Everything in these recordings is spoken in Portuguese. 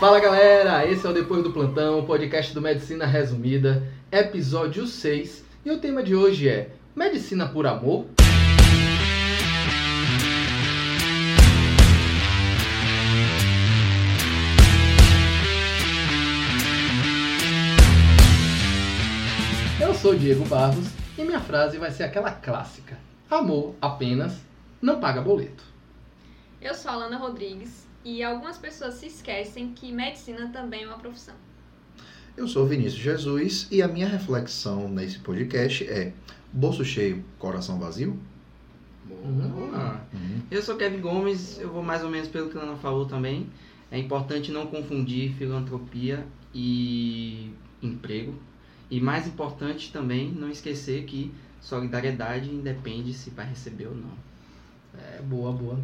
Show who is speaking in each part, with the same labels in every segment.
Speaker 1: Fala galera, esse é o Depois do Plantão, podcast do Medicina Resumida, episódio 6. E o tema de hoje é Medicina por Amor? Eu sou Diego Barros e minha frase vai ser aquela clássica: Amor apenas não paga boleto.
Speaker 2: Eu sou a Alana Rodrigues e algumas pessoas se esquecem que medicina também é uma profissão.
Speaker 3: Eu sou Vinícius Jesus e a minha reflexão nesse podcast é: bolso cheio, coração vazio?
Speaker 4: Boa.
Speaker 3: Uhum.
Speaker 4: Eu sou Kevin Gomes, eu vou mais ou menos pelo que a Ana falou também. É importante não confundir filantropia e emprego. E mais importante também, não esquecer que solidariedade independe se vai receber ou não.
Speaker 1: É, boa, boa.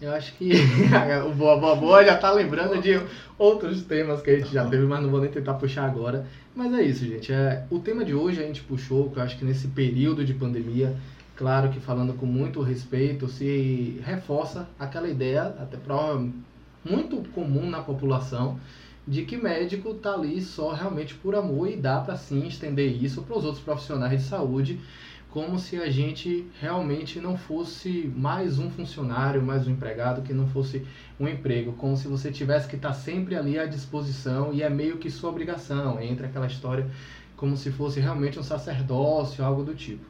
Speaker 1: Eu acho que o Boa Boa Boa já tá lembrando de outros temas que a gente já teve, mas não vou nem tentar puxar agora. Mas é isso, gente. É, o tema de hoje a gente puxou, que eu acho que nesse período de pandemia, claro que falando com muito respeito, se reforça aquela ideia, até prova muito comum na população, de que médico tá ali só realmente por amor e dá para sim estender isso para os outros profissionais de saúde como se a gente realmente não fosse mais um funcionário, mais um empregado, que não fosse um emprego, como se você tivesse que estar sempre ali à disposição e é meio que sua obrigação, entra aquela história como se fosse realmente um sacerdócio, algo do tipo.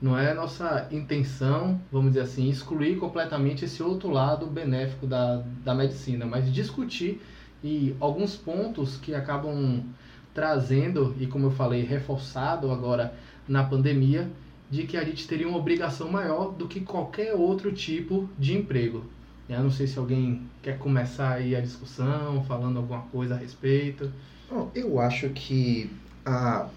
Speaker 1: Não é nossa intenção, vamos dizer assim, excluir completamente esse outro lado benéfico da, da medicina, mas discutir e alguns pontos que acabam trazendo, e como eu falei, reforçado agora na pandemia, de que a gente teria uma obrigação maior do que qualquer outro tipo de emprego. Eu não sei se alguém quer começar aí a discussão, falando alguma coisa a respeito.
Speaker 3: Bom, eu acho que a,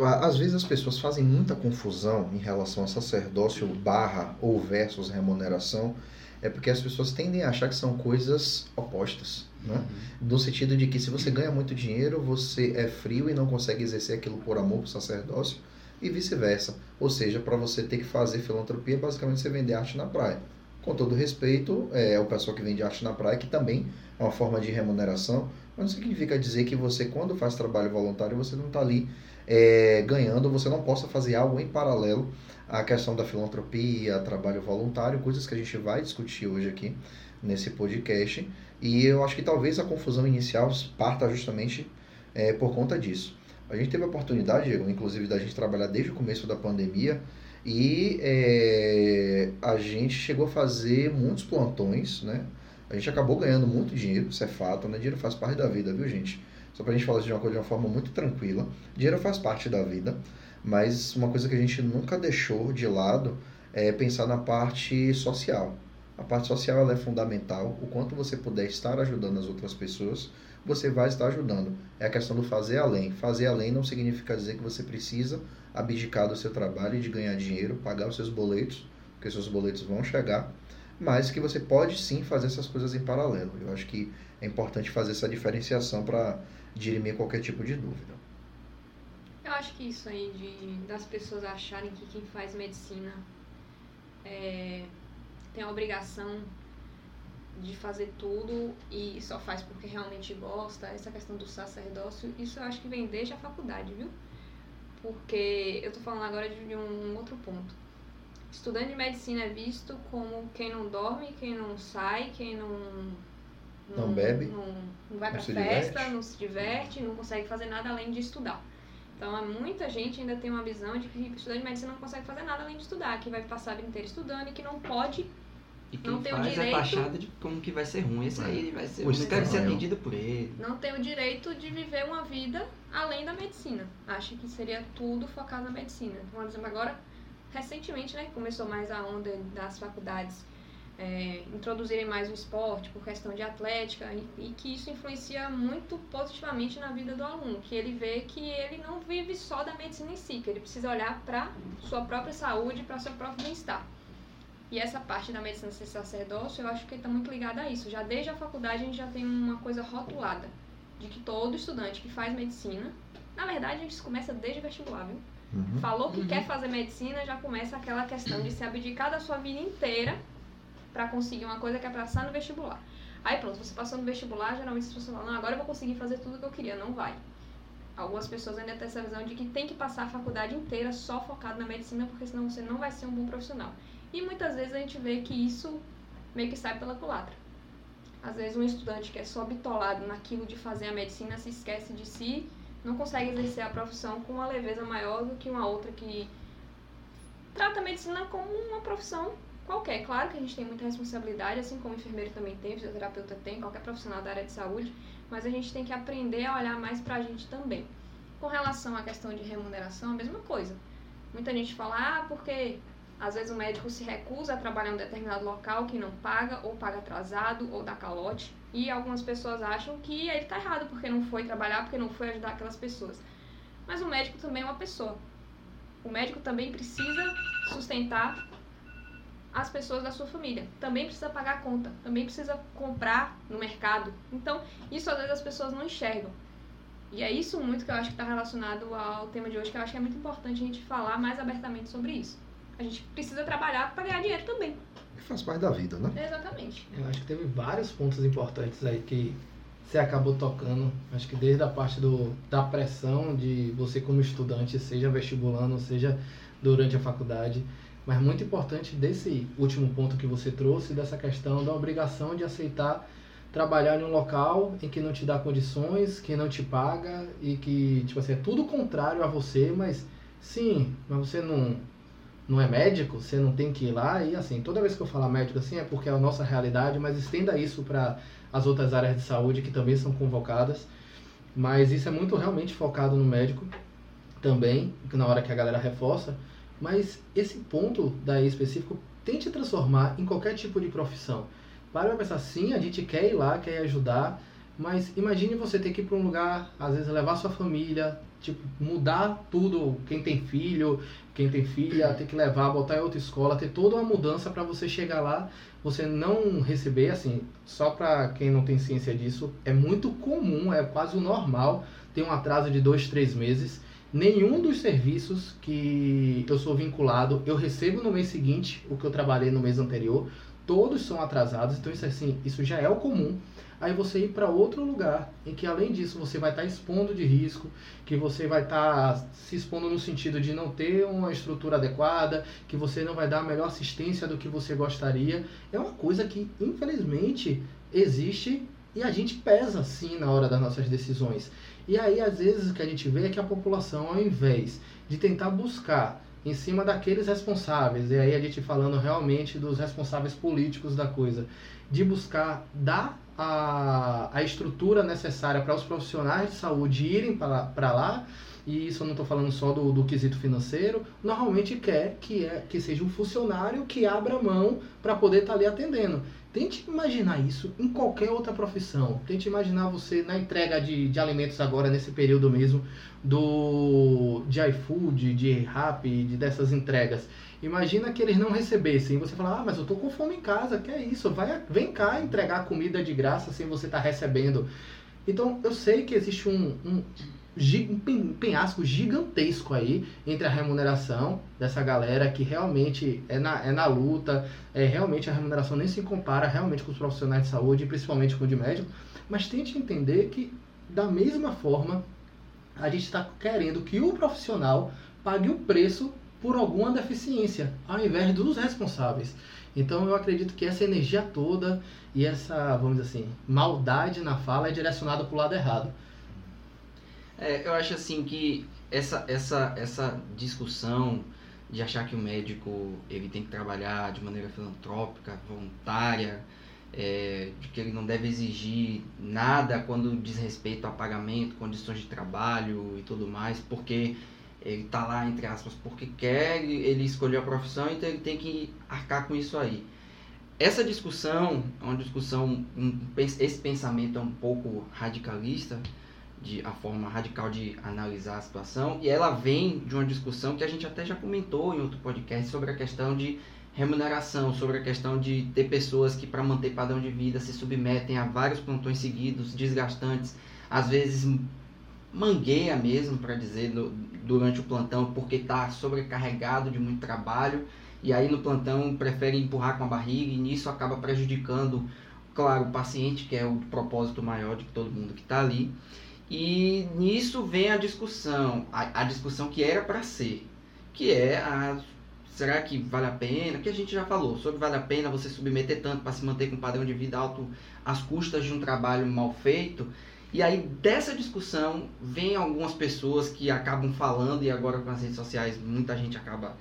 Speaker 3: a- às vezes as pessoas fazem muita confusão em relação a sacerdócio barra ou versus remuneração, é porque as pessoas tendem a achar que são coisas opostas, né? No sentido de que se você ganha muito dinheiro, você é frio e não consegue exercer aquilo por amor pro sacerdócio, e vice-versa. Ou seja, para você ter que fazer filantropia, basicamente você vender arte na praia. Com todo respeito, é o pessoal que vende arte na praia, que também é uma forma de remuneração, mas não significa dizer que você, quando faz trabalho voluntário, você não está ali é, ganhando, você não possa fazer algo em paralelo à questão da filantropia, trabalho voluntário, coisas que a gente vai discutir hoje aqui nesse podcast. E eu acho que talvez a confusão inicial parta justamente é, por conta disso. A gente teve a oportunidade, Diego, inclusive, da gente trabalhar desde o começo da pandemia e é, a gente chegou a fazer muitos plantões, né? A gente acabou ganhando muito dinheiro, isso é fato, né? Dinheiro faz parte da vida, viu, gente? Só pra gente falar de uma coisa de uma forma muito tranquila. Dinheiro faz parte da vida, mas uma coisa que a gente nunca deixou de lado é pensar na parte social. A parte social ela é fundamental. O quanto você puder estar ajudando as outras pessoas, você vai estar ajudando. É a questão do fazer além. Fazer além não significa dizer que você precisa abdicar do seu trabalho de ganhar dinheiro, pagar os seus boletos, porque seus boletos vão chegar, mas que você pode sim fazer essas coisas em paralelo. Eu acho que é importante fazer essa diferenciação para dirimir qualquer tipo de dúvida.
Speaker 2: Eu acho que isso aí de, das pessoas acharem que quem faz medicina é, tem a obrigação de fazer tudo e só faz porque realmente gosta, essa questão do sacerdócio, isso eu acho que vem desde a faculdade, viu? Porque eu tô falando agora de, um outro ponto. Estudante de medicina é visto como quem não dorme, quem não sai, quem não.
Speaker 3: Não bebe,
Speaker 2: Não, não vai
Speaker 3: não
Speaker 2: pra festa,
Speaker 3: diverte.
Speaker 2: não se diverte, não consegue fazer nada além de estudar. Então, há muita gente ainda tem uma visão de que estudante de medicina não consegue fazer nada além de estudar, que vai passar a vida inteira estudando e que não pode
Speaker 4: E quem
Speaker 2: Não tem o
Speaker 4: faz
Speaker 2: direito-
Speaker 4: é taxado de como que vai ser ruim. Esse aí vai ser. Não quero ser atendido por ele.
Speaker 2: não tem o direito de viver uma vida além da medicina. Acha que seria tudo focado na medicina. Então, por exemplo, agora, recentemente, né, começou mais a onda das faculdades é, introduzirem mais o esporte por questão de atlética e, e que isso influencia muito positivamente na vida do aluno, que ele vê que ele não vive só da medicina em si, que ele precisa olhar para sua própria saúde, para seu próprio bem-estar. E essa parte da medicina ser sacerdócio, eu acho que está muito ligada a isso. Já desde a faculdade a gente já tem uma coisa rotulada de que todo estudante que faz medicina, na verdade isso começa desde o vestibular, viu?
Speaker 3: Uhum.
Speaker 2: Falou que
Speaker 4: Uhum.
Speaker 2: quer fazer medicina, já começa aquela questão de se abdicar da sua vida inteira para conseguir uma coisa que é passar no vestibular. Aí pronto, você passou no vestibular, geralmente as pessoas falam, não, agora eu vou conseguir fazer tudo o que eu queria. Não vai. Algumas pessoas ainda têm essa visão de que tem que passar a faculdade inteira só focado na medicina, porque senão você não vai ser um bom profissional. E muitas vezes a gente vê que isso meio que sai pela culatra. Às vezes um estudante que é só bitolado naquilo de fazer a medicina se esquece de si, não consegue exercer a profissão com uma leveza maior do que uma outra que trata a medicina como uma profissão qualquer. Claro que a gente tem muita responsabilidade, assim como o enfermeiro também tem, fisioterapeuta tem, qualquer profissional da área de saúde, mas a gente tem que aprender a olhar mais pra gente também. Com relação à questão de remuneração, a mesma coisa. Muita gente fala, ah, porque às vezes o médico se recusa a trabalhar em um determinado local que não paga, ou paga atrasado, ou dá calote. E algumas pessoas acham que ele está errado porque não foi trabalhar, porque não foi ajudar aquelas pessoas. Mas o médico também é uma pessoa. O médico também precisa sustentar as pessoas da sua família. Também precisa pagar a conta, também precisa comprar no mercado. Então, isso às vezes as pessoas não enxergam. E é isso muito que eu acho que está relacionado ao tema de hoje, que eu acho que é muito importante a gente falar mais abertamente sobre isso. A gente precisa trabalhar para ganhar dinheiro também.
Speaker 3: Faz parte da vida, né?
Speaker 2: Exatamente.
Speaker 1: Eu acho que teve vários pontos importantes aí que você acabou tocando. Acho que desde a parte do, da pressão de você como estudante, seja vestibulando, seja durante a faculdade, mas muito importante desse último ponto que você trouxe, dessa questão da obrigação de aceitar trabalhar em um local em que não te dá condições, que não te paga e que, tipo assim, é tudo contrário a você, mas sim, mas você não, não é médico, você não tem que ir lá e assim, toda vez que eu falar médico assim é porque é a nossa realidade, mas estenda isso para as outras áreas de saúde que também são convocadas. Mas isso é muito realmente focado no médico também, na hora que a galera reforça, mas esse ponto daí específico tente transformar em qualquer tipo de profissão. Para pra pensar, sim, a gente quer ir lá, quer ajudar, mas imagine você ter que ir para um lugar, às vezes levar sua família, tipo, mudar tudo, quem tem filho, quem tem filha, ter que levar, botar em outra escola, ter toda uma mudança para você chegar lá, você não receber, assim, só para quem não tem ciência disso, é muito comum, é quase o normal ter um atraso de dois, três meses nenhum dos serviços que eu sou vinculado eu recebo no mês seguinte o que eu trabalhei no mês anterior. Todos são atrasados, então isso assim, isso já é o comum. Aí você ir para outro lugar em que além disso você vai estar tá expondo de risco, que você vai estar tá se expondo no sentido de não ter uma estrutura adequada, que você não vai dar a melhor assistência do que você gostaria, é uma coisa que infelizmente existe e a gente pesa sim na hora das nossas decisões. E aí, às vezes, o que a gente vê é que a população, ao invés de tentar buscar em cima daqueles responsáveis, e aí a gente falando realmente dos responsáveis políticos da coisa, de buscar dar a, a estrutura necessária para os profissionais de saúde irem para lá, e isso eu não estou falando só do, do quesito financeiro, normalmente quer que, é, que seja um funcionário que abra mão para poder estar tá ali atendendo. Tente imaginar isso em qualquer outra profissão. Tente imaginar você na entrega de, de alimentos agora, nesse período mesmo, do de iFood, de Rap, de dessas entregas. Imagina que eles não recebessem. Você fala, ah, mas eu tô com fome em casa, que é isso? Vai, vem cá entregar comida de graça sem você estar tá recebendo. Então, eu sei que existe um, um um penhasco gigantesco aí entre a remuneração dessa galera que realmente é na, é na luta, é realmente a remuneração nem se compara realmente com os profissionais de saúde, principalmente com o de médico, mas tente entender que da mesma forma a gente está querendo que o profissional pague o preço por alguma deficiência, ao invés dos responsáveis. Então eu acredito que essa energia toda e essa, vamos dizer assim, maldade na fala é direcionada para o lado errado.
Speaker 4: É, eu acho assim que essa, essa, essa discussão de achar que o médico ele tem que trabalhar de maneira filantrópica, voluntária, é, de que ele não deve exigir nada quando diz respeito a pagamento, condições de trabalho e tudo mais, porque ele está lá, entre aspas, porque quer, ele escolheu a profissão, então ele tem que arcar com isso aí. Essa discussão é uma discussão, um, esse pensamento é um pouco radicalista, de a forma radical de analisar a situação e ela vem de uma discussão que a gente até já comentou em outro podcast sobre a questão de remuneração, sobre a questão de ter pessoas que para manter padrão de vida se submetem a vários plantões seguidos, desgastantes, às vezes mangueia mesmo para dizer no, durante o plantão porque está sobrecarregado de muito trabalho e aí no plantão prefere empurrar com a barriga e nisso acaba prejudicando claro, o paciente, que é o propósito maior de todo mundo que está ali. E nisso vem a discussão, a, a discussão que era para ser, que é a será que vale a pena? Que a gente já falou sobre vale a pena você submeter tanto para se manter com um padrão de vida alto às custas de um trabalho mal feito. E aí dessa discussão vem algumas pessoas que acabam falando e agora com as redes sociais muita gente acaba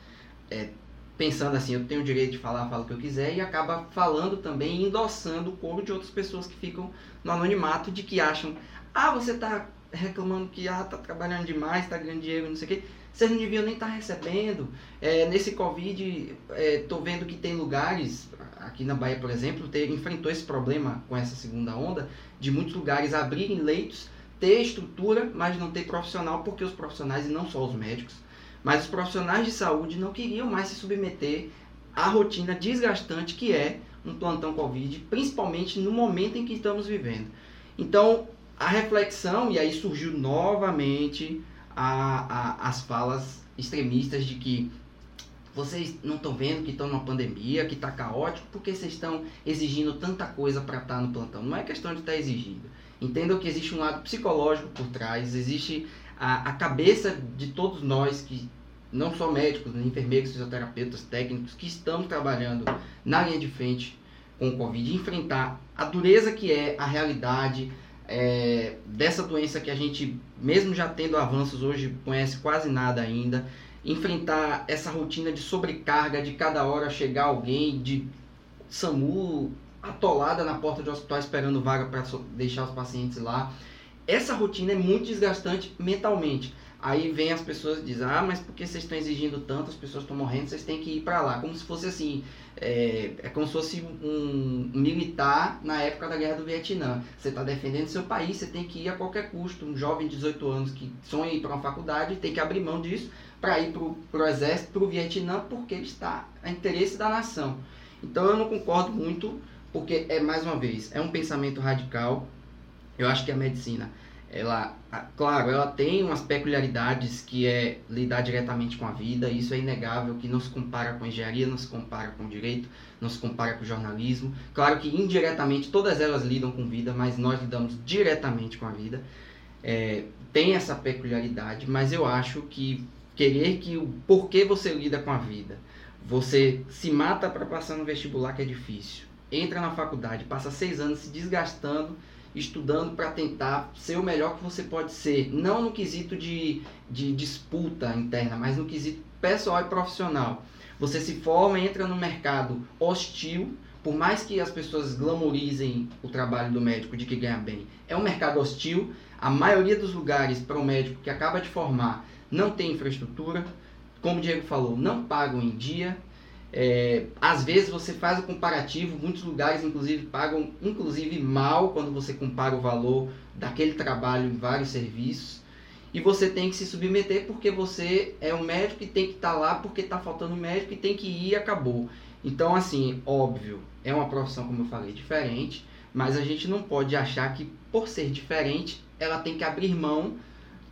Speaker 4: é, pensando assim, eu tenho o direito de falar, falo o que eu quiser, e acaba falando também, endossando o coro de outras pessoas que ficam no anonimato de que acham, ah, você está reclamando que ah, tá trabalhando demais, está ganhando dinheiro, não sei o quê. Vocês não deviam nem estar tá recebendo. É, nesse Covid, é, vendo que tem lugares, aqui na Bahia, por exemplo, ter, enfrentou esse problema com essa segunda onda, de muitos lugares abrirem leitos, ter estrutura, mas não ter profissional, porque os profissionais, e não só os médicos, mas os profissionais de saúde não queriam mais se submeter à rotina desgastante que é um plantão Covid, principalmente no momento em que estamos vivendo. Então, a reflexão, e aí surgiu novamente a, a, as falas extremistas de que vocês não estão vendo que estão numa pandemia, que está caótico, porque vocês estão exigindo tanta coisa para estar tá no plantão. Não é questão de estar tá exigindo. Entendam que existe um lado psicológico por trás, existe a, a cabeça de todos nós que não só médicos, enfermeiros, fisioterapeutas, técnicos que estamos trabalhando na linha de frente com o Covid, enfrentar a dureza que é a realidade é, dessa doença que a gente, mesmo já tendo avanços hoje, conhece quase nada ainda, enfrentar essa rotina de sobrecarga, de cada hora chegar alguém, de SAMU atolada na porta de hospital esperando vaga para deixar os pacientes lá. Essa rotina é muito desgastante mentalmente. Aí vem as pessoas e dizem, ah, mas por que vocês estão exigindo tanto, as pessoas estão morrendo, vocês têm que ir para lá. Como se fosse assim, é, é, como se fosse um militar na época da guerra do Vietnã. Você está defendendo seu país, você tem que ir a qualquer custo. Um jovem de 18 anos que sonha ir para uma faculdade tem que abrir mão disso para ir para o exército, para o Vietnã, porque está a interesse da nação. Então eu não concordo muito, porque é mais uma vez, é um pensamento radical. Eu acho que a medicina ela, claro, ela tem umas peculiaridades que é lidar diretamente com a vida, isso é inegável, que não se compara com engenharia, não se compara com direito, não se compara com jornalismo. Claro que indiretamente todas elas lidam com vida, mas nós lidamos diretamente com a vida. É, tem essa peculiaridade, mas eu acho que querer que o porquê você lida com a vida, você se mata para passar no vestibular que é difícil, entra na faculdade, passa seis anos se desgastando estudando para tentar ser o melhor que você pode ser. Não no quesito de, de disputa interna, mas no quesito pessoal e profissional. Você se forma, entra no mercado hostil, por mais que as pessoas glamorizem o trabalho do médico de que ganha bem. É um mercado hostil. A maioria dos lugares para o médico que acaba de formar não tem infraestrutura. Como o Diego falou, não pagam em dia, é, às vezes você faz o comparativo, muitos lugares inclusive pagam inclusive mal quando você compara o valor daquele trabalho em vários serviços. E você tem que se submeter porque você é um médico e tem que estar tá lá porque está faltando médico e tem que ir e acabou. Então, assim, óbvio, é uma profissão, como eu falei, diferente, mas a gente não pode achar que por ser diferente, ela tem que abrir mão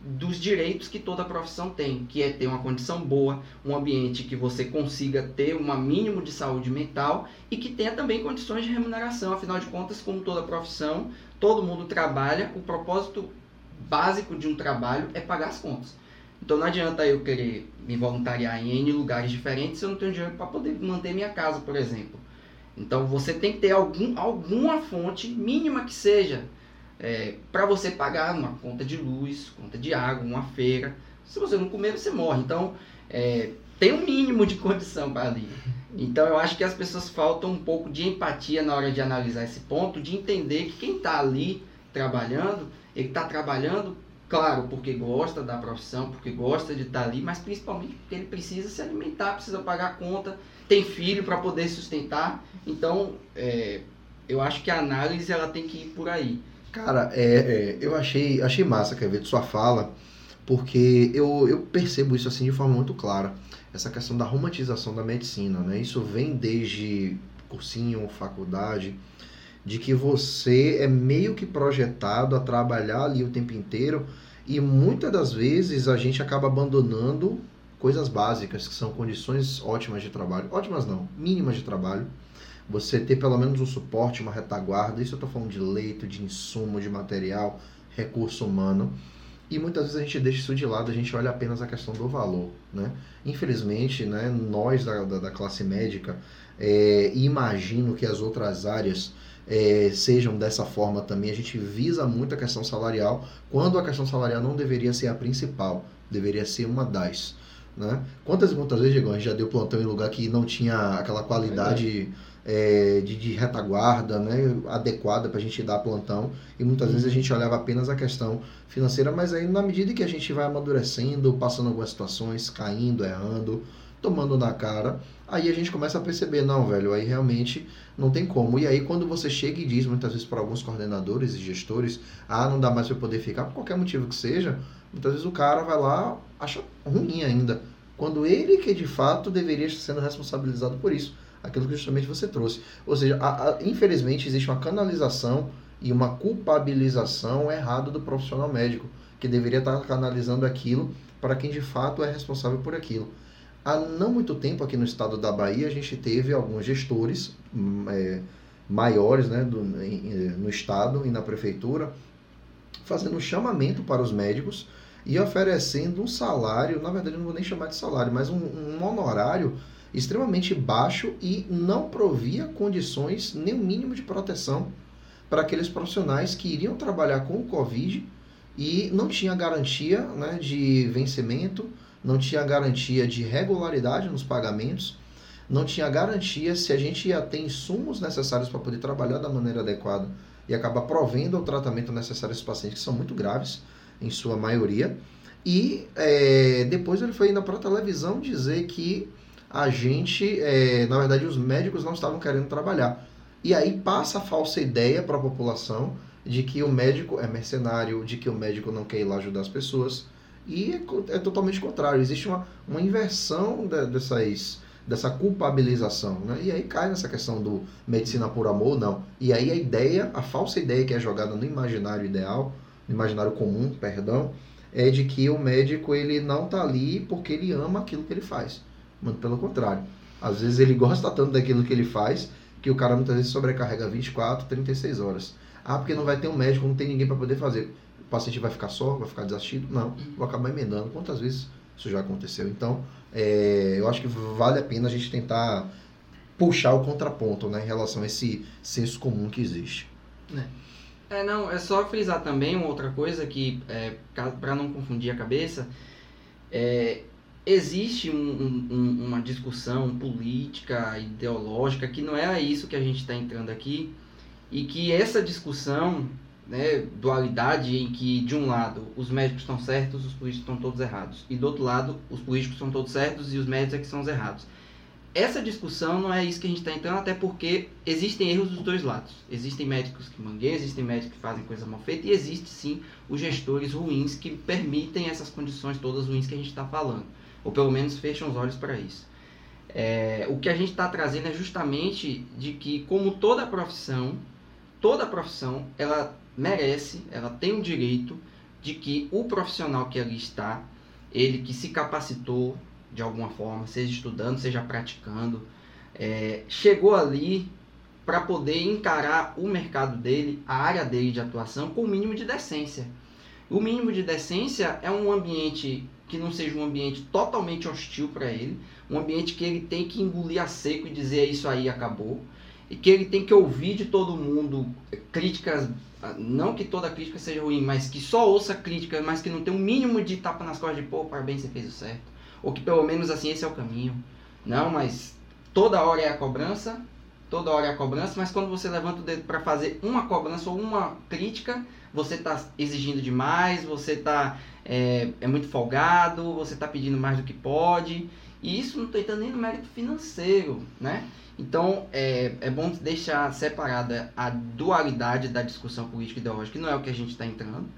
Speaker 4: dos direitos que toda profissão tem, que é ter uma condição boa, um ambiente que você consiga ter um mínimo de saúde mental e que tenha também condições de remuneração. Afinal de contas, como toda profissão, todo mundo trabalha, o propósito básico de um trabalho é pagar as contas. Então não adianta eu querer me voluntariar em N lugares diferentes se eu não tenho dinheiro para poder manter minha casa, por exemplo. Então você tem que ter algum, alguma fonte, mínima que seja, é, para você pagar uma conta de luz, conta de água, uma feira. Se você não comer, você morre. Então, é, tem um mínimo de condição para ali. Então, eu acho que as pessoas faltam um pouco de empatia na hora de analisar esse ponto, de entender que quem está ali trabalhando, ele está trabalhando, claro, porque gosta da profissão, porque gosta de estar tá ali, mas principalmente porque ele precisa se alimentar, precisa pagar a conta, tem filho para poder sustentar. Então, é, eu acho que a análise ela tem que ir por aí.
Speaker 3: Cara, é, é, eu achei, achei massa, quer ver, sua fala, porque eu, eu percebo isso assim de forma muito clara. Essa questão da romantização da medicina, né? Isso vem desde cursinho, faculdade, de que você é meio que projetado a trabalhar ali o tempo inteiro e muitas das vezes a gente acaba abandonando coisas básicas, que são condições ótimas de trabalho. Ótimas não, mínimas de trabalho você ter pelo menos um suporte, uma retaguarda. Isso eu estou falando de leito, de insumo, de material, recurso humano. E muitas vezes a gente deixa isso de lado, a gente olha apenas a questão do valor. Né? Infelizmente, né, nós da, da, da classe médica, é, imagino que as outras áreas é, sejam dessa forma também, a gente visa muito a questão salarial, quando a questão salarial não deveria ser a principal, deveria ser uma das. Né? Quantas quantas vezes, Diego, a gente já deu plantão em lugar que não tinha aquela qualidade é, de, de, retaguarda né, adequada para a gente dar plantão. E muitas vezes a gente olhava apenas a questão financeira, mas aí na medida que a gente vai amadurecendo, passando algumas situações, caindo, errando, tomando na cara, aí a gente começa a perceber, não, velho, aí realmente não tem como. E aí quando você chega e diz muitas vezes para alguns coordenadores e gestores, ah, não dá mais para poder ficar, por qualquer motivo que seja, muitas vezes o cara vai lá, acha ruim ainda, quando ele que de fato deveria estar sendo responsabilizado por isso aquilo que justamente você trouxe. Ou seja, a, a, infelizmente existe uma canalização e uma culpabilização errada do profissional médico, que deveria estar canalizando aquilo para quem de fato é responsável por aquilo. Há não muito tempo aqui no estado da Bahia a gente teve alguns gestores hum, é, maiores né, do, no estado e na prefeitura fazendo um chamamento para os médicos e oferecendo um salário, na verdade não vou nem chamar de salário, mas um, um honorário extremamente baixo e não provia condições nem o mínimo de proteção para aqueles profissionais que iriam trabalhar com o Covid e não tinha garantia né, de vencimento, não tinha garantia de regularidade nos pagamentos, não tinha garantia se a gente ia ter insumos necessários para poder trabalhar da maneira adequada e acabar provendo o tratamento necessário a esses pacientes que são muito graves, em sua maioria. E é, depois ele foi ainda para a televisão dizer que a gente, é, na verdade, os médicos não estavam querendo trabalhar. E aí passa a falsa ideia para a população de que o médico é mercenário, de que o médico não quer ir lá ajudar as pessoas. E é, é totalmente contrário. Existe uma, uma inversão de, dessas, dessa culpabilização. Né? E aí cai nessa questão do medicina por amor, não. E aí a ideia, a falsa ideia que é jogada no imaginário ideal, no imaginário comum, perdão, é de que o médico ele não está ali porque ele ama aquilo que ele faz. Muito pelo contrário. Às vezes ele gosta tanto daquilo que ele faz que o cara muitas vezes sobrecarrega 24, 36 horas. Ah, porque não vai ter um médico, não tem ninguém para poder fazer. O paciente vai ficar só, vai ficar desassistido? Não, vou acabar emendando. Quantas vezes isso já aconteceu? Então, é, eu acho que vale a pena a gente tentar puxar o contraponto né, em relação a esse senso comum que existe.
Speaker 4: É. é não, é só frisar também uma outra coisa que, é, para não confundir a cabeça, é, existe um, um, uma discussão política, ideológica, que não é isso que a gente está entrando aqui, e que essa discussão, né, dualidade em que, de um lado, os médicos estão certos, os políticos estão todos errados, e do outro lado, os políticos estão todos certos e os médicos é que são os errados. Essa discussão não é isso que a gente está entrando, até porque existem erros dos dois lados. Existem médicos que mangueiam, existem médicos que fazem coisa mal feita, e existe sim os gestores ruins que permitem essas condições todas ruins que a gente está falando ou pelo menos fecham os olhos para isso. É, o que a gente está trazendo é justamente de que, como toda profissão, toda profissão, ela merece, ela tem o direito de que o profissional que ali está, ele que se capacitou de alguma forma, seja estudando, seja praticando, é, chegou ali para poder encarar o mercado dele, a área dele de atuação, com o mínimo de decência. O mínimo de decência é um ambiente que não seja um ambiente totalmente hostil para ele, um ambiente que ele tem que engolir a seco e dizer é isso aí acabou, e que ele tem que ouvir de todo mundo críticas, não que toda crítica seja ruim, mas que só ouça críticas, mas que não tem um mínimo de tapa nas costas de pô, parabéns, você fez o certo, ou que pelo menos assim esse é o caminho. Não, mas toda hora é a cobrança, toda hora é a cobrança, mas quando você levanta o dedo para fazer uma cobrança ou uma crítica, você está exigindo demais, você está é, é muito folgado, você está pedindo mais do que pode. E isso não estou entrando nem no mérito financeiro, né? Então, é, é bom deixar separada a dualidade da discussão política e ideológica, que não é o que a gente está entrando,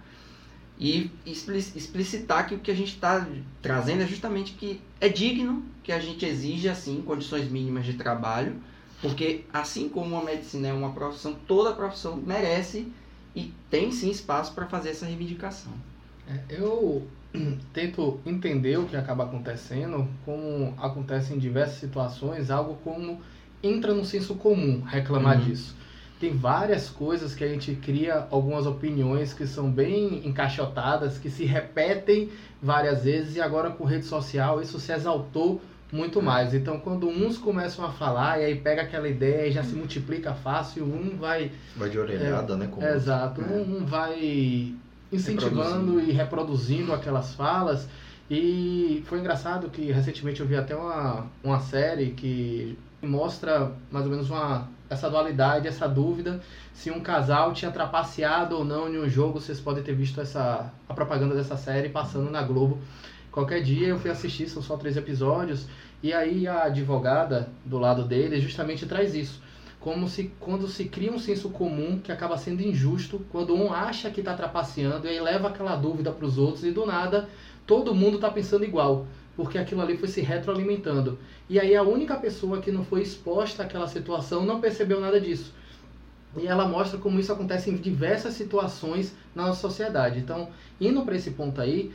Speaker 4: e explicitar que o que a gente está trazendo é justamente que é digno que a gente exige, assim, condições mínimas de trabalho, porque assim como a medicina é uma profissão, toda profissão merece e tem sim espaço para fazer essa reivindicação.
Speaker 1: É, eu tento entender o que acaba acontecendo, como acontece em diversas situações, algo como entra no senso comum reclamar
Speaker 4: Uhum.
Speaker 1: disso. Tem várias coisas que a gente cria algumas opiniões que são bem encaixotadas, que se repetem várias vezes e agora com rede social isso se exaltou muito mais. Então quando uns começam a falar e aí pega aquela ideia e já se multiplica fácil, um vai
Speaker 3: Vai de orelhada, né? Como...
Speaker 1: Exato.
Speaker 4: É.
Speaker 1: Um, um vai incentivando
Speaker 4: Reproduzindo.
Speaker 1: e reproduzindo aquelas falas. E foi engraçado que recentemente eu vi até uma, uma série que mostra mais ou menos uma, essa dualidade, essa dúvida se um casal tinha trapaceado ou não em um jogo. Vocês podem ter visto essa, a propaganda dessa série passando na Globo. Qualquer dia eu fui assistir, são só três episódios. E aí a advogada do lado dele justamente traz isso como se quando se cria um senso comum que acaba sendo injusto, quando um acha que está trapaceando e aí leva aquela dúvida para os outros e do nada todo mundo está pensando igual, porque aquilo ali foi se retroalimentando. E aí a única pessoa que não foi exposta àquela situação não percebeu nada disso. E ela mostra como isso acontece em diversas situações na nossa sociedade. Então, indo para esse ponto aí,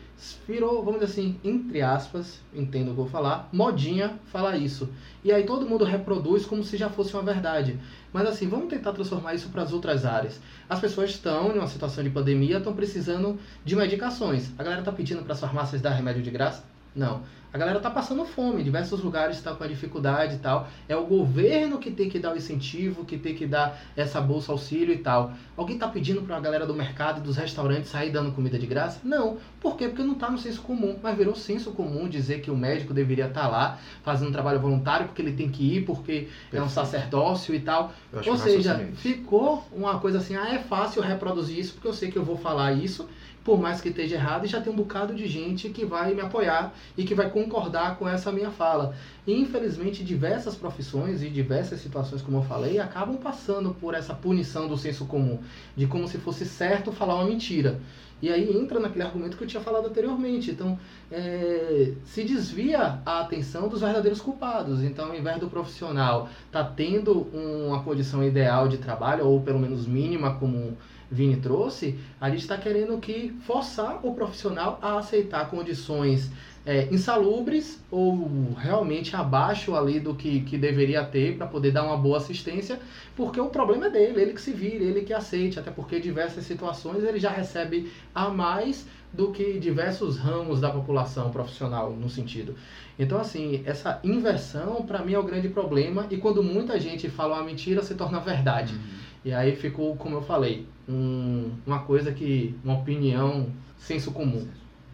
Speaker 1: virou, vamos dizer assim, entre aspas, entendo o que eu vou falar, modinha falar isso. E aí todo mundo reproduz como se já fosse uma verdade. Mas assim, vamos tentar transformar isso para as outras áreas. As pessoas estão em uma situação de pandemia, estão precisando de medicações. A galera está pedindo para as farmácias dar remédio de graça? Não. A galera está passando fome, em diversos lugares está com a dificuldade e tal. É o governo que tem que dar o incentivo, que tem que dar essa bolsa auxílio e tal. Alguém está pedindo para a galera do mercado e dos restaurantes sair dando comida de graça? Não. Por quê? Porque não está no senso comum. Mas virou senso comum dizer que o médico deveria estar lá fazendo trabalho voluntário porque ele tem que ir, porque é um
Speaker 3: Perfeito.
Speaker 1: sacerdócio e tal. Ou seja,
Speaker 3: é esse.
Speaker 1: ficou uma coisa assim, ah, é fácil reproduzir isso porque eu sei que eu vou falar isso, por mais que esteja errado, e já tem um bocado de gente que vai me apoiar e que vai concordar com essa minha fala. E infelizmente diversas profissões e diversas situações, como eu falei, acabam passando por essa punição do senso comum, de como se fosse certo falar uma mentira. E aí entra naquele argumento que eu tinha falado anteriormente. Então, é, se desvia a atenção dos verdadeiros culpados. Então, ao invés do profissional estar tendo uma condição ideal de trabalho, ou pelo menos mínima, como Vini trouxe, a gente está querendo que forçar o profissional a aceitar condições é, insalubres ou realmente abaixo ali do que, que deveria ter para poder dar uma boa assistência, porque o problema é dele, ele que se vire, ele que aceite, até porque em diversas situações ele já recebe a mais do que diversos ramos da população profissional no sentido. Então assim, essa inversão para mim é o grande problema e quando muita gente fala uma mentira se torna verdade. E aí ficou, como eu falei, um- uma coisa que. uma opinião senso comum.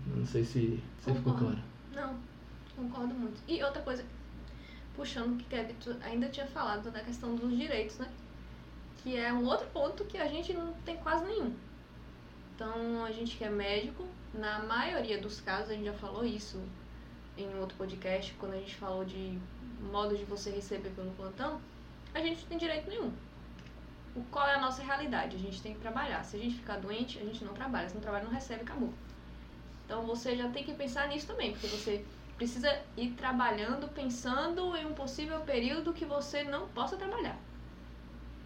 Speaker 1: Não sei se, se ficou claro.
Speaker 2: Não, concordo muito. E outra coisa, puxando o que Kevin ainda tinha falado da questão dos direitos, né? Que é um outro ponto que a gente não tem quase nenhum. Então, a gente que é médico, na maioria dos casos, a gente já falou isso em outro podcast, quando a gente falou de modo de você receber pelo plantão, a gente não tem direito nenhum. O, qual é a nossa realidade? A gente tem que trabalhar. Se a gente ficar doente, a gente não trabalha. Se não trabalha, não recebe, acabou. Então você já tem que pensar nisso também, porque você precisa ir trabalhando pensando em um possível período que você não possa trabalhar.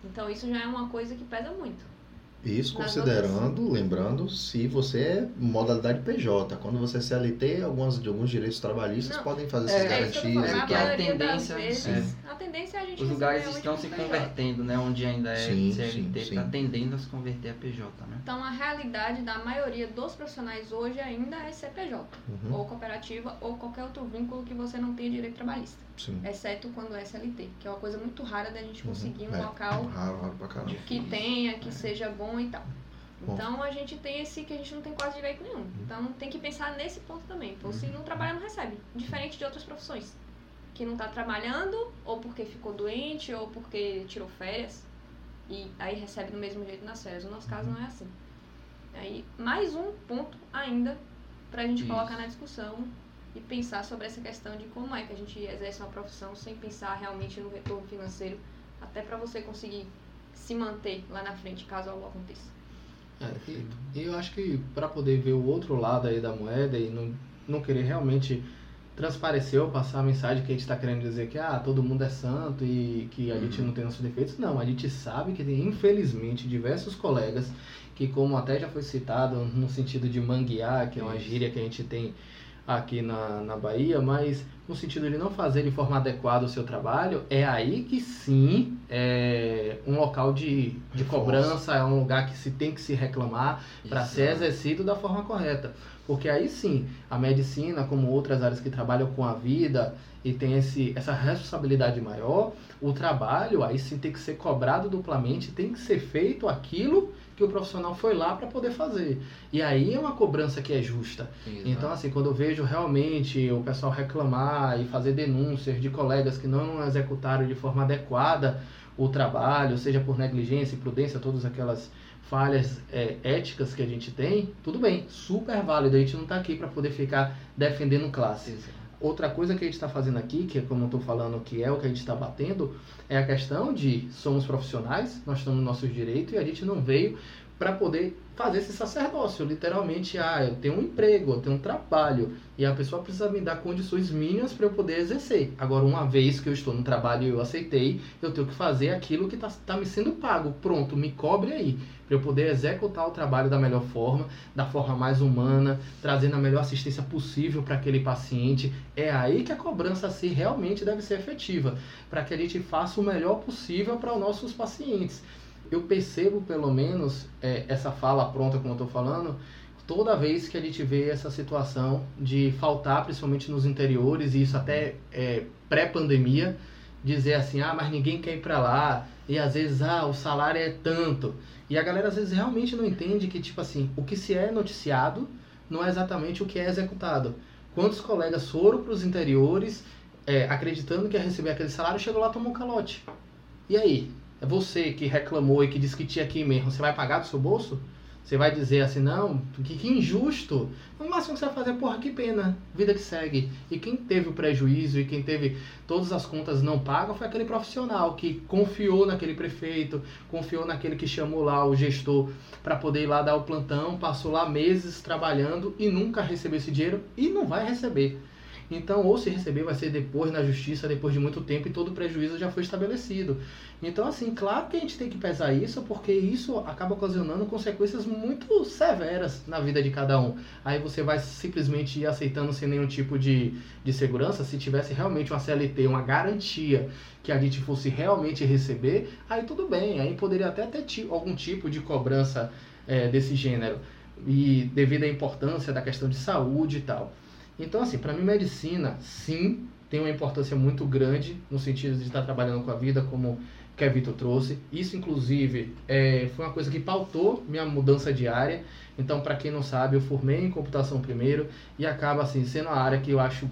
Speaker 2: Então isso já é uma coisa que pesa muito.
Speaker 3: Isso considerando, lembrando, se você é modalidade PJ. Quando você é CLT, algumas, de alguns direitos trabalhistas
Speaker 2: Não,
Speaker 3: podem fazer essas
Speaker 1: é
Speaker 2: É eu tô
Speaker 3: garantias.
Speaker 2: A
Speaker 4: que a tendência-
Speaker 2: vezes, a tendência é a gente
Speaker 4: Os lugares estão se
Speaker 2: PJ.
Speaker 4: convertendo, né? Onde ainda é
Speaker 3: Sim,
Speaker 4: CLT, está tendendo a se converter a PJ, né?
Speaker 2: Então a realidade da maioria dos profissionais hoje ainda é CPJ,
Speaker 3: Uhum,
Speaker 2: ou cooperativa, ou qualquer outro vínculo que você não tenha direito trabalhista.
Speaker 3: sim.
Speaker 2: Exceto quando é SLT, que é uma coisa muito rara da gente
Speaker 3: Uhum,
Speaker 2: conseguir um
Speaker 3: é.
Speaker 2: local
Speaker 3: Raro, raro
Speaker 2: que tenha, que seja bom e tal.
Speaker 3: Bom.
Speaker 2: Então a gente tem esse que a gente não tem quase direito nenhum. Então tem que pensar nesse ponto também. Pô, se não trabalha, não recebe. Diferente de outras profissões. Que não tá trabalhando, ou porque ficou doente, ou porque tirou férias. E aí recebe do mesmo jeito nas férias. No nosso caso não é assim. Aí, mais um ponto ainda pra gente
Speaker 4: Isso.
Speaker 2: colocar na discussão e pensar sobre essa questão de como é que a gente exerce uma profissão sem pensar realmente no retorno financeiro, até pra você conseguir se manter lá na frente, caso algo aconteça.
Speaker 1: É, e, e eu acho que para poder ver o outro lado aí da moeda e não, não querer realmente transparecer ou passar a mensagem que a gente está querendo dizer que ah, todo mundo é santo e que a gente não tem nossos defeitos. Não, a gente sabe que tem, infelizmente, diversos colegas que, como até já foi citado, no sentido de manguear, que é uma gíria que a gente tem aqui na, na Bahia, mas no sentido de não fazer de forma adequada o seu trabalho, é aí que sim é um local de, de cobrança, é um lugar que se tem que se reclamar para ser exercido da forma correta. Porque aí sim, a medicina, como outras áreas que trabalham com a vida e tem esse, essa responsabilidade maior, o trabalho aí sim tem que ser cobrado duplamente, tem que ser feito aquilo que o profissional foi lá para poder fazer. E aí é uma cobrança que é justa. Exato. Então, assim, quando eu vejo realmente o pessoal reclamar e fazer denúncias de colegas que não executaram de forma adequada o trabalho, seja por negligência, imprudência, todas aquelas falhas é, éticas que a gente tem, tudo bem, super válido. A gente não está aqui para poder ficar defendendo classe. Exato. Outra coisa que a gente está fazendo aqui, que é como eu estou falando, que é o que a gente está batendo, é a questão de somos profissionais, nós estamos nos nossos direitos e a gente não veio para poder fazer esse sacerdócio. Literalmente, ah, eu tenho um emprego, eu tenho um trabalho e a pessoa precisa me dar condições mínimas para eu poder exercer. Agora, uma vez que eu estou no trabalho e eu aceitei, eu tenho que fazer aquilo que está tá me sendo pago. Pronto, me cobre aí para eu poder executar o trabalho da melhor forma, da forma mais humana, trazendo a melhor assistência possível para aquele paciente. É aí que a cobrança assim realmente deve ser efetiva, para que a gente faça o melhor possível para os nossos pacientes eu percebo pelo menos é, essa fala pronta, como eu estou falando, toda vez que a gente vê essa situação de faltar, principalmente nos interiores, e isso até é, pré-pandemia, dizer assim, ah, mas ninguém quer ir para lá, e às vezes, ah, o salário é tanto. E a galera às vezes realmente não entende que, tipo assim, o que se é noticiado não é exatamente o que é executado. Quantos colegas foram para os interiores é, acreditando que ia receber aquele salário, chegou lá tomou um calote. E aí? É você que reclamou e que disse que tinha aqui mesmo. Você vai pagar do seu bolso? Você vai dizer assim, não, que, que injusto. No máximo que você vai fazer, porra, que pena. Vida que segue. E quem teve o prejuízo e quem teve todas as contas não pagas foi aquele profissional que confiou naquele prefeito, confiou naquele que chamou lá o gestor para poder ir lá dar o plantão, passou lá meses trabalhando e nunca recebeu esse dinheiro e não vai receber. Então, ou se receber, vai ser depois na justiça, depois de muito tempo, e todo o prejuízo já foi estabelecido. Então, assim, claro que a gente tem que pesar isso, porque isso acaba ocasionando consequências muito severas na vida de cada um. Aí você vai simplesmente ir aceitando sem nenhum tipo de, de segurança. Se tivesse realmente uma CLT, uma garantia que a gente fosse realmente receber, aí tudo bem, aí poderia até ter algum tipo de cobrança é, desse gênero. E devido à importância da questão de saúde e tal. Então, assim, para mim, medicina, sim, tem uma importância muito grande no sentido de estar trabalhando com a vida, como que a Vitor trouxe. Isso, inclusive, é, foi uma coisa que pautou minha mudança de área. Então, para quem não sabe, eu formei em computação primeiro e acaba assim sendo a área que eu acho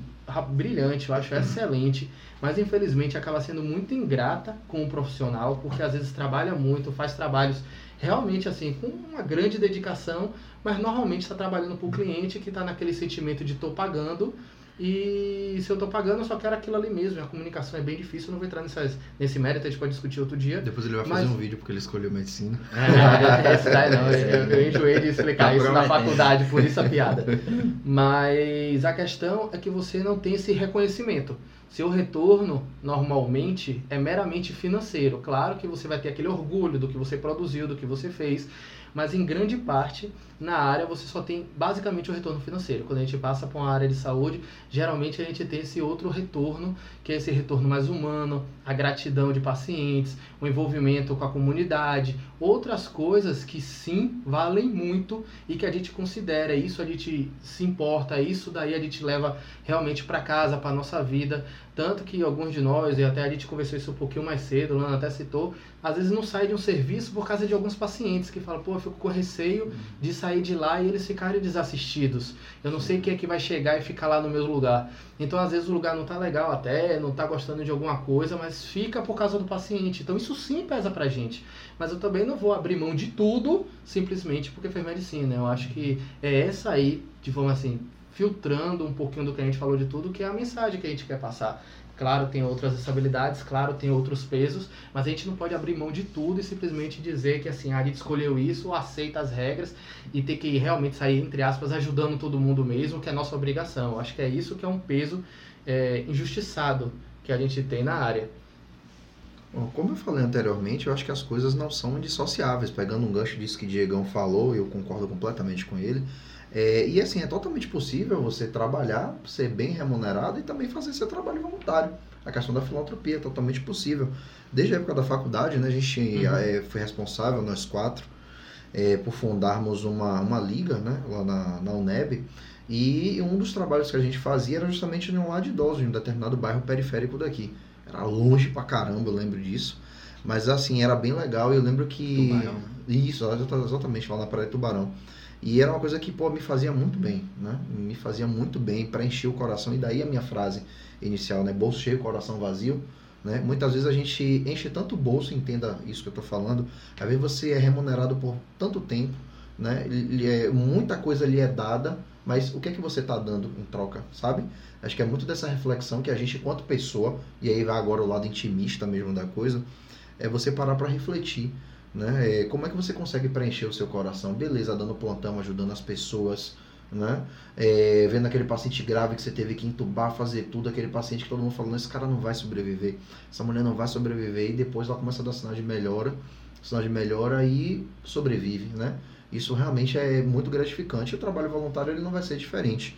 Speaker 1: brilhante, eu acho excelente, mas infelizmente acaba sendo muito ingrata com o profissional, porque às vezes trabalha muito, faz trabalhos realmente assim com uma grande dedicação, mas normalmente está trabalhando para o cliente que está naquele sentimento de estou pagando e se eu estou pagando, eu só quero aquilo ali mesmo. A comunicação é bem difícil, eu não vou entrar nessas, nesse mérito, a gente pode discutir outro dia.
Speaker 3: Depois ele vai fazer um vídeo porque ele escolheu medicina.
Speaker 1: É, esse daí não, eu, eu enjoei de explicar tá isso na faculdade, por isso a piada. Mas a questão é que você não tem esse reconhecimento. Seu retorno, normalmente, é meramente financeiro. Claro que você vai ter aquele orgulho do que você produziu, do que você fez, mas em grande parte na área você só tem basicamente o retorno financeiro. Quando a gente passa para uma área de saúde, geralmente a gente tem esse outro retorno, que é esse retorno mais humano, a gratidão de pacientes, o envolvimento com a comunidade, outras coisas que sim valem muito e que a gente considera, isso a gente se importa, isso daí a gente leva realmente para casa, para nossa vida, tanto que alguns de nós, e até a gente conversou isso um pouquinho mais cedo, Lana até citou, às vezes não sai de um serviço por causa de alguns pacientes que falam, pô, eu fico com receio de sair de lá e eles ficarem desassistidos. Eu não sei quem é que vai chegar e ficar lá no meu lugar. Então, às vezes o lugar não tá legal até, não tá gostando de alguma coisa, mas fica por causa do paciente. Então, isso sim pesa pra gente. Mas eu também não vou abrir mão de tudo simplesmente porque fez medicina. Eu acho que é essa aí, de forma assim, filtrando um pouquinho do que a gente falou de tudo, que é a mensagem que a gente quer passar. Claro, tem outras responsabilidades, claro, tem outros pesos, mas a gente não pode abrir mão de tudo e simplesmente dizer que assim, a gente escolheu isso, aceita as regras e ter que realmente sair, entre aspas, ajudando todo mundo mesmo, que é nossa obrigação. Eu acho que é isso que é um peso é, injustiçado que a gente tem na área.
Speaker 3: Bom, como eu falei anteriormente, eu acho que as coisas não são indissociáveis. Pegando um gancho disso que Diegão falou, eu concordo completamente com ele. É, e assim, é totalmente possível você trabalhar, ser bem remunerado e também fazer seu trabalho voluntário. A questão da filantropia é totalmente possível. Desde a época da faculdade, né, a gente uhum. é, foi responsável, nós quatro, é, por fundarmos uma, uma liga né, lá na, na UNEB. E um dos trabalhos que a gente fazia era justamente um lado de idosos, em um determinado bairro periférico daqui. Era longe pra caramba, eu lembro disso. Mas assim, era bem legal e eu lembro que. Tubarão. Isso, exatamente, lá na Praia de Tubarão. E era uma coisa que, pô, me fazia muito bem, né? Me fazia muito bem para encher o coração. E daí a minha frase inicial, né? Bolso cheio, coração vazio. Né? Muitas vezes a gente enche tanto o bolso, entenda isso que eu estou falando. Às vezes você é remunerado por tanto tempo, né? É, muita coisa lhe é dada, mas o que é que você está dando em troca, sabe? Acho que é muito dessa reflexão que a gente, enquanto pessoa, e aí vai agora o lado intimista mesmo da coisa, é você parar para refletir. Né? É, como é que você consegue preencher o seu coração? Beleza, dando plantão, ajudando as pessoas, né? É, vendo aquele paciente grave que você teve que entubar, fazer tudo, aquele paciente que todo mundo falando, esse cara não vai sobreviver, essa mulher não vai sobreviver, e depois ela começa a dar sinal de melhora, sinal de melhora e sobrevive, né? Isso realmente é muito gratificante. O trabalho voluntário ele não vai ser diferente.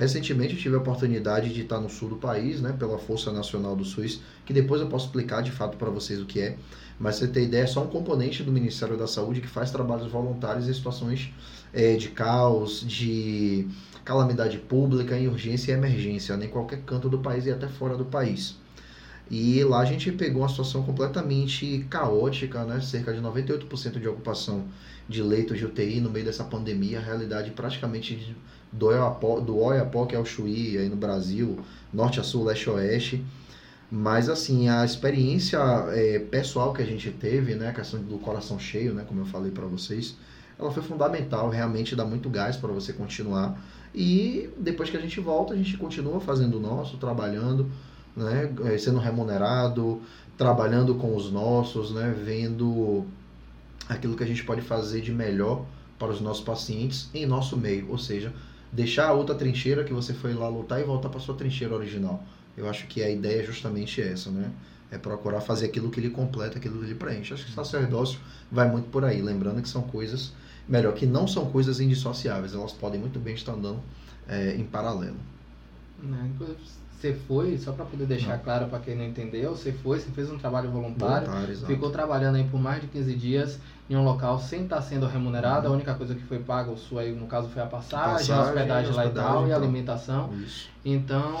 Speaker 3: Recentemente eu tive a oportunidade de estar no sul do país, né, pela Força Nacional do SUS, que depois eu posso explicar de fato para vocês o que é. Mas você ter ideia, é só um componente do Ministério da Saúde que faz trabalhos voluntários em situações é, de caos, de calamidade pública, em urgência e emergência, né, em qualquer canto do país e até fora do país. E lá a gente pegou uma situação completamente caótica, né? cerca de 98% de ocupação de leitos de UTI no meio dessa pandemia, a realidade praticamente do Oiapoque, ao Chuí, aí no Brasil, norte a sul, leste a oeste. Mas assim, a experiência é, pessoal que a gente teve, né, a questão do coração cheio, né, como eu falei para vocês, ela foi fundamental, realmente dá muito gás para você continuar. E depois que a gente volta, a gente continua fazendo o nosso, trabalhando, né, é, sendo remunerado, trabalhando com os nossos, né, vendo aquilo que a gente pode fazer de melhor para os nossos pacientes em nosso meio, ou seja, deixar a outra trincheira que você foi lá lutar e voltar para sua trincheira original. Eu acho que a ideia é justamente essa, né? É procurar fazer aquilo que lhe completa, aquilo que lhe preenche. Acho que o sacerdócio vai muito por aí, lembrando que são coisas, melhor, que não são coisas indissociáveis, elas podem muito bem estar andando é, em paralelo.
Speaker 1: Né, você foi, só para poder deixar não. claro para quem não entendeu, você foi, você fez um trabalho voluntário, voluntário ficou trabalhando aí por mais de 15 dias em um local sem estar tá sendo remunerado, uhum. a única coisa que foi paga, o sua aí no caso foi a passagem, passagem a hospedagem, lá e tal, e a alimentação. Isso. Então,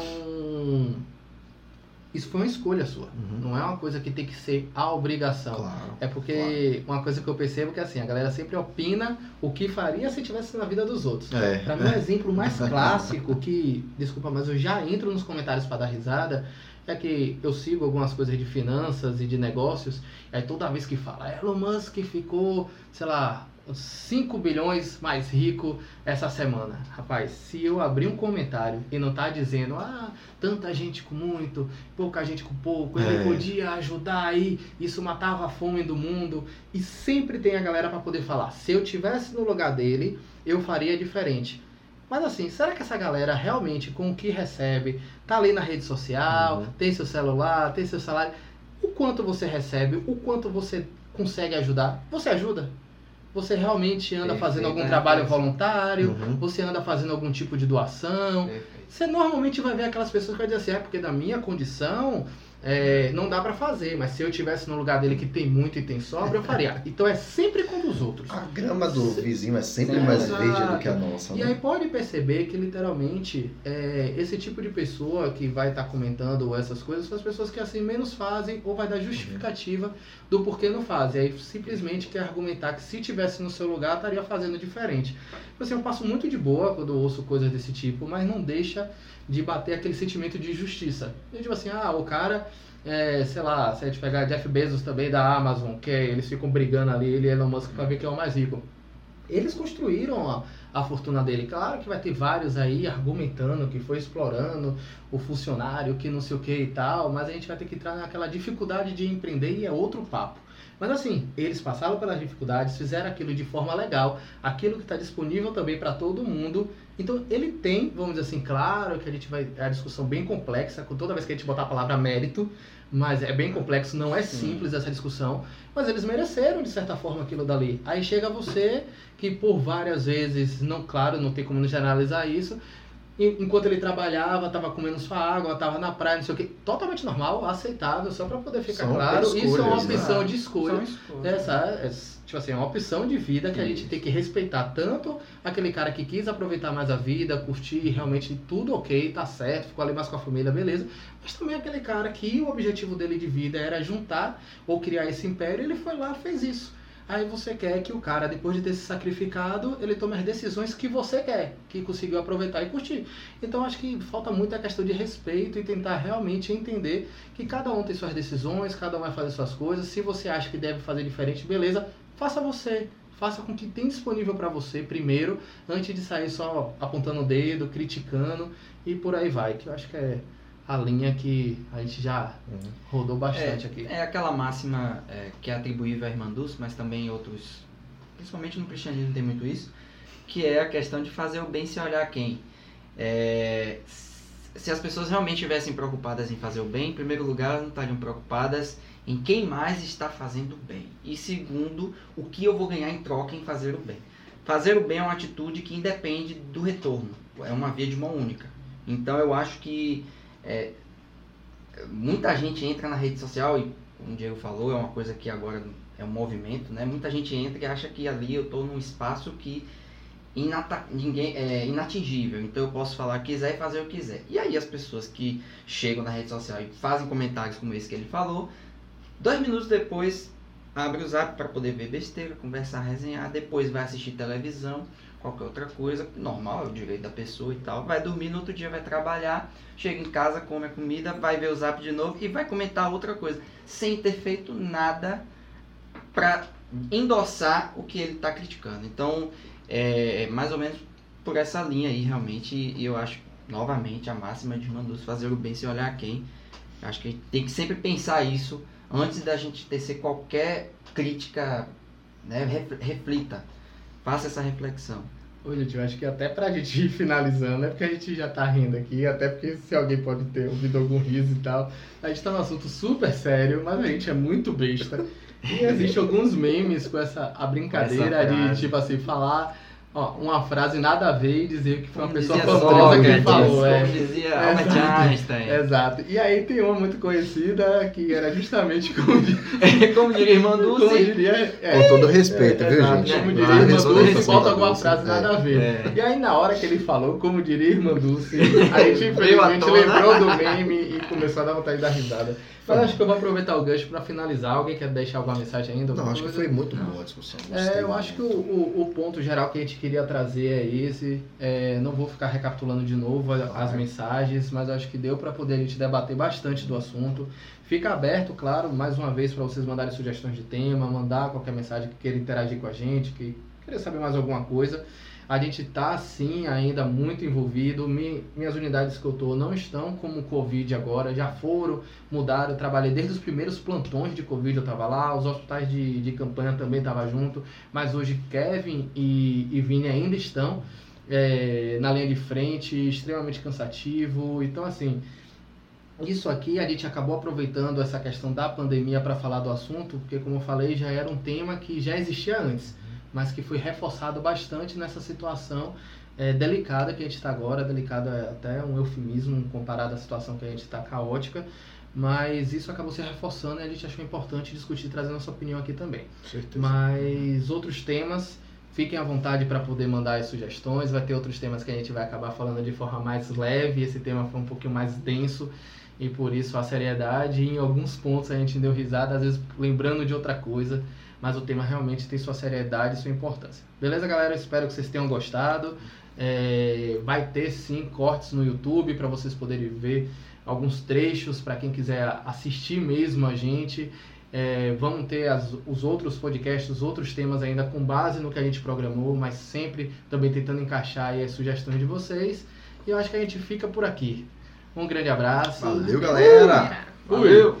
Speaker 1: isso foi uma escolha sua. Uhum. Não é uma coisa que tem que ser a obrigação. Claro, é porque claro. uma coisa que eu percebo é que assim, a galera sempre opina o que faria se tivesse na vida dos outros. É. Para mim, o um exemplo mais clássico que, desculpa, mas eu já entro nos comentários para dar risada, é que eu sigo algumas coisas de finanças e de negócios, e aí toda vez que fala, Elon Musk ficou, sei lá, 5 bilhões mais rico essa semana. Rapaz, se eu abrir um comentário e não tá dizendo, ah, tanta gente com muito, pouca gente com pouco, ele é. podia ajudar aí, isso matava a fome do mundo. E sempre tem a galera para poder falar, se eu tivesse no lugar dele, eu faria diferente. Mas assim, será que essa galera realmente, com o que recebe, tá ali na rede social, uhum. tem seu celular, tem seu salário, o quanto você recebe, o quanto você consegue ajudar? Você ajuda? Você realmente anda Perfeito, fazendo algum é, trabalho voluntário? Uhum. Você anda fazendo algum tipo de doação? Perfeito. Você normalmente vai ver aquelas pessoas que vão dizer assim, é porque da minha condição é, não dá para fazer, mas se eu tivesse no lugar dele que tem muito e tem sobra, eu faria. Então é sempre com os outros.
Speaker 3: A grama do vizinho é sempre Sim, mais exato. verde do que a nossa.
Speaker 1: E
Speaker 3: né?
Speaker 1: aí pode perceber que literalmente é, esse tipo de pessoa que vai estar tá comentando essas coisas são as pessoas que assim menos fazem ou vai dar justificativa uhum. do porquê não fazem. Aí simplesmente quer argumentar que se tivesse no seu lugar estaria fazendo diferente. Então, assim, eu passo muito de boa quando ouço coisas desse tipo, mas não deixa de bater aquele sentimento de injustiça. E, tipo assim, ah, o cara, é, sei lá, se a gente pegar Jeff Bezos também da Amazon, que é, eles ficam brigando ali, ele e Elon Musk para ver quem é o mais rico. Eles construíram a, a fortuna dele. Claro que vai ter vários aí argumentando que foi explorando o funcionário, que não sei o que e tal, mas a gente vai ter que entrar naquela dificuldade de empreender e é outro papo. Mas assim, eles passaram pelas dificuldades, fizeram aquilo de forma legal, aquilo que está disponível também para todo mundo. Então ele tem, vamos dizer assim, claro que a gente vai. É a discussão bem complexa, com toda vez que a gente botar a palavra mérito, mas é bem complexo, não é
Speaker 4: Sim.
Speaker 1: simples essa discussão, mas eles mereceram de certa forma aquilo dali. Aí chega você que por várias vezes, não claro, não tem como generalizar isso, enquanto ele trabalhava, estava comendo sua água, estava na praia, não sei o que, totalmente normal, aceitável, só para poder ficar
Speaker 3: São
Speaker 1: claro, isso é uma
Speaker 3: escolhas, né?
Speaker 1: opção de escolha.
Speaker 4: Escolhas.
Speaker 1: Essa é, tipo assim, é uma opção de vida que a gente tem que respeitar tanto aquele cara que quis aproveitar mais a vida, curtir realmente tudo ok, tá certo, ficou ali mais com a família, beleza. Mas também aquele cara que o objetivo dele de vida era juntar ou criar esse império, ele foi lá, fez isso. Aí você quer que o cara, depois de ter se sacrificado, ele tome as decisões que você quer, que conseguiu aproveitar e curtir. Então acho que falta muito a questão de respeito e tentar realmente entender que cada um tem suas decisões, cada um vai fazer suas coisas. Se você acha que deve fazer diferente, beleza, faça você. Faça com que tem disponível para você primeiro, antes de sair só apontando o dedo, criticando e por aí vai. Que eu acho que é a linha que a gente já
Speaker 3: Uhum.
Speaker 1: rodou bastante aqui.
Speaker 4: É aquela máxima é, que é atribuível a Irmã Dulce, mas também em outros, principalmente no cristianismo tem muito isso, que é a questão de fazer o bem sem olhar quem. É, se as pessoas realmente estivessem preocupadas em fazer o bem, em primeiro lugar, elas não estariam preocupadas em quem mais está fazendo o bem. E segundo, o que eu vou ganhar em troca em fazer o bem. Fazer o bem é uma atitude que independe do retorno, é uma via de mão única. Então eu acho que é, muita gente entra na rede social e, como o Diego falou, é uma coisa que agora é um movimento, né? Muita gente entra e acha que ali eu estou num espaço que inata- ninguém é inatingível, então eu posso falar o que quiser e fazer o que quiser. E aí as pessoas que chegam na rede social e fazem comentários como esse que ele falou, dois minutos depois abre o zap para poder ver besteira, conversar, resenhar, depois vai assistir televisão, qualquer outra coisa, normal, é o direito da pessoa e tal, vai dormir, no outro dia vai trabalhar, chega em casa, come a comida, vai ver o zap de novo e vai comentar outra coisa, sem ter feito nada para endossar o que ele está criticando. Então, é mais ou menos por essa linha aí, realmente, e eu acho, novamente, a máxima de Mandus fazer o bem sem olhar quem. Acho que a gente tem que sempre pensar isso antes da gente tecer qualquer crítica, né, ref- reflita, faça essa reflexão.
Speaker 1: Ô, gente, eu acho que até pra gente ir finalizando, é porque a gente já tá rindo aqui, até porque se alguém pode ter ouvido algum riso e tal. A gente tá num assunto super sério, mas a gente é muito besta. E existe alguns memes com essa a brincadeira
Speaker 4: Essa
Speaker 1: de, tipo assim, falar ó, uma frase nada a ver e dizer que foi uma
Speaker 4: Como
Speaker 1: pessoa famosa que falou. É.
Speaker 4: Como dizia Albert
Speaker 1: Exato.
Speaker 4: Einstein.
Speaker 1: Exato. E aí tem uma muito conhecida que era justamente como,
Speaker 4: Como diria Irmã
Speaker 1: como
Speaker 4: Dulce.
Speaker 1: diria. é,
Speaker 3: Com todo respeito,
Speaker 1: é,
Speaker 3: viu,
Speaker 1: exato,
Speaker 3: gente?
Speaker 1: Como diria Irmã Dulce,
Speaker 3: respeito
Speaker 1: falta
Speaker 3: a
Speaker 1: alguma
Speaker 3: Dulce,
Speaker 1: frase nada a ver.
Speaker 4: É.
Speaker 1: E aí na hora que ele falou, como diria Irmã Dulce, a gente infelizmente lembrou do meme e começou a dar vontade de dar risada. Mas acho que eu vou aproveitar o gancho pra finalizar. Alguém quer deixar alguma mensagem ainda?
Speaker 3: Não,
Speaker 1: alguma
Speaker 3: acho que
Speaker 1: coisa?
Speaker 3: foi muito
Speaker 4: Não.
Speaker 3: boa a discussão.
Speaker 1: É, eu acho que o, o, o ponto geral que a gente queria trazer é esse. É, não vou ficar recapitulando de novo a- as mensagens, mas acho que deu para poder a gente debater bastante do assunto. Fica aberto, claro, mais uma vez para vocês mandarem sugestões de tema, mandar qualquer mensagem que queira interagir com a gente, que queira saber mais alguma coisa. A gente está sim ainda muito envolvido. Mi- minhas unidades que eu tô não estão como Covid agora, já foram, mudaram. Eu trabalhei desde os primeiros plantões de Covid, eu estava lá. Os hospitais de, de campanha também estavam junto. Mas hoje Kevin e, e Vini ainda estão é, na linha de frente, extremamente cansativo. Então, assim, isso aqui a gente acabou aproveitando essa questão da pandemia para falar do assunto, porque, como eu falei, já era um tema que já existia antes, mas que foi reforçado bastante nessa situação é, delicada que a gente está agora. Delicada é até um eufemismo comparado à situação que a gente está caótica. Mas isso acabou se reforçando e a gente achou importante discutir, trazer nossa opinião aqui também.
Speaker 3: Certeza.
Speaker 1: Mas outros temas, fiquem à vontade para poder mandar as sugestões. Vai ter outros temas que a gente vai acabar falando de forma mais leve. Esse tema foi um pouquinho mais denso e por isso a seriedade. E em alguns pontos a gente deu risada, às vezes lembrando de outra coisa. Mas o tema realmente tem sua seriedade e sua importância. Beleza, galera? Espero que vocês tenham gostado. É, vai ter sim cortes no YouTube para vocês poderem ver alguns trechos para quem quiser assistir mesmo a gente. É, vamos ter as- os outros podcasts, os outros temas ainda com base no que a gente programou, mas sempre também tentando encaixar aí as sugestões de vocês. E eu acho que a gente fica por aqui. Um grande abraço.
Speaker 3: Valeu,
Speaker 2: galera!
Speaker 1: Fui.
Speaker 4: Valeu!